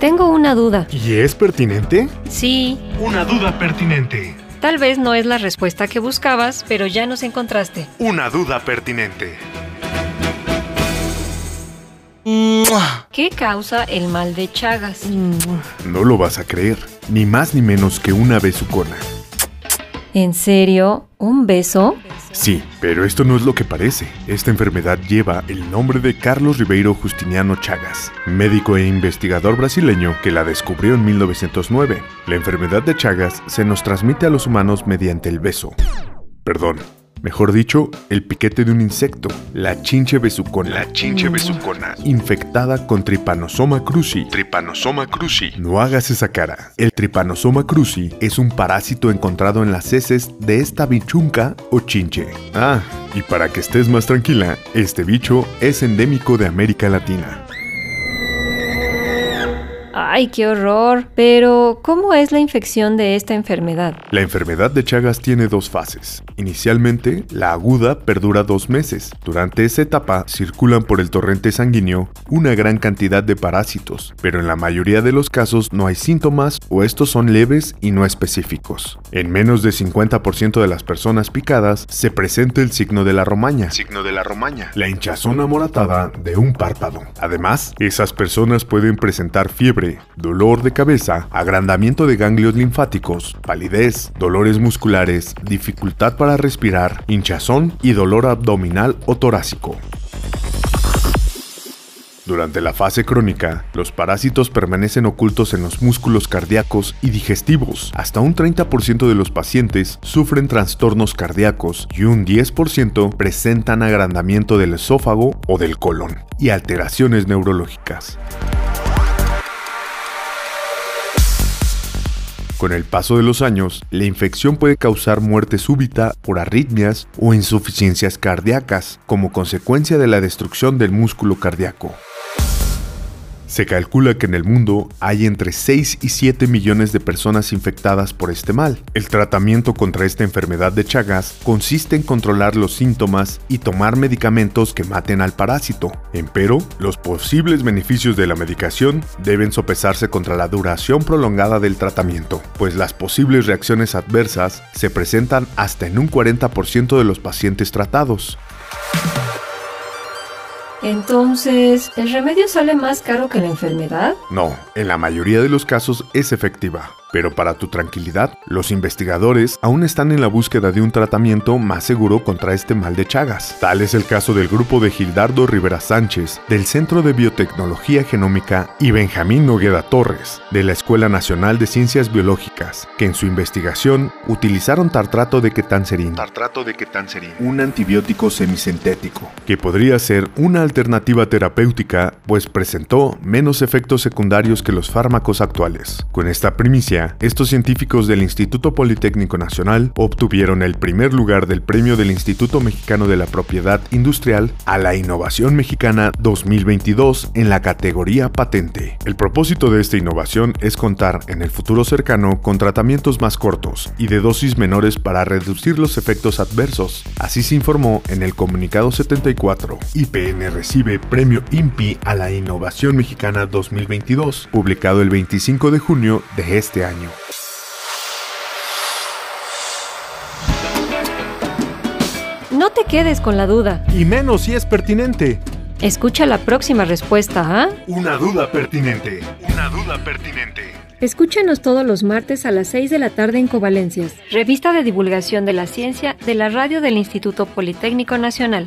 Tengo una duda. ¿Y es pertinente? Sí, Una duda pertinente. tal vez no es la respuesta que buscabas, pero ya nos encontraste. Una duda pertinente. ¿Qué causa el mal de Chagas? No lo vas a creer, ni más ni menos que una besucona. ¿En serio? ¿Un beso? Sí, pero esto no es lo que parece. Esta enfermedad lleva el nombre de Carlos Ribeiro Justiniano Chagas, médico e investigador brasileño que la descubrió en 1909. La enfermedad de Chagas se nos transmite a los humanos mediante el beso. Perdón, mejor dicho, el piquete de un insecto, la chinche besucona. La chinche besucona, infectada con Trypanosoma cruzi. Trypanosoma cruzi. No hagas esa cara. El Trypanosoma cruzi es un parásito encontrado en las heces de esta bichunca o chinche. Ah, y para que estés más tranquila, este bicho es endémico de América Latina. ¡Ay, qué horror! Pero, ¿cómo es la infección de esta enfermedad? La enfermedad de Chagas tiene dos fases. Inicialmente, la aguda perdura dos meses. Durante esa etapa circulan por el torrente sanguíneo una gran cantidad de parásitos, pero en la mayoría de los casos no hay síntomas o estos son leves y no específicos. En menos de 50% de las personas picadas se presenta el signo de la romaña. Signo de la romaña. La hinchazón amoratada de un párpado. Además, esas personas pueden presentar fiebre, dolor de cabeza, agrandamiento de ganglios linfáticos, palidez, dolores musculares, dificultad para respirar, hinchazón y dolor abdominal o torácico. Durante la fase crónica, los parásitos permanecen ocultos en los músculos cardíacos y digestivos. Hasta un 30% de los pacientes sufren trastornos cardíacos y un 10% presentan agrandamiento del esófago o del colon y alteraciones neurológicas. Con el paso de los años, la infección puede causar muerte súbita por arritmias o insuficiencias cardíacas como consecuencia de la destrucción del músculo cardíaco. Se calcula que en el mundo hay entre 6 y 7 millones de personas infectadas por este mal. El tratamiento contra esta enfermedad de Chagas consiste en controlar los síntomas y tomar medicamentos que maten al parásito. Empero, los posibles beneficios de la medicación deben sopesarse contra la duración prolongada del tratamiento, pues las posibles reacciones adversas se presentan hasta en un 40% de los pacientes tratados. Entonces, ¿el remedio sale más caro que la enfermedad? No, en la mayoría de los casos es efectiva. Pero para tu tranquilidad, los investigadores aún están en la búsqueda de un tratamiento más seguro contra este mal de Chagas. Tal es el caso del grupo de Gildardo Rivera Sánchez, del Centro de Biotecnología Genómica, y Benjamín Nogueda Torres, de la Escuela Nacional de Ciencias Biológicas, que en su investigación utilizaron tartrato de ketanserin, tartrato de ketanserin, un antibiótico semisintético, que podría ser una alternativa terapéutica, pues presentó menos efectos secundarios que los fármacos actuales. Con esta primicia, estos científicos del Instituto Politécnico Nacional obtuvieron el primer lugar del premio del Instituto Mexicano de la Propiedad Industrial a la Innovación Mexicana 2022 en la categoría patente. El propósito de esta innovación es contar en el futuro cercano con tratamientos más cortos y de dosis menores para reducir los efectos adversos. Así se informó en el comunicado 74. IPN recibe premio INPI a la Innovación Mexicana 2022, publicado el 25 de junio de este año. No te quedes con la duda. Y menos si es pertinente. Escucha la próxima respuesta, ¿ah? Una duda pertinente. Una duda pertinente. Escúchanos todos los martes a las 6 de la tarde en Covalencias, revista de divulgación de la ciencia de la radio del Instituto Politécnico Nacional.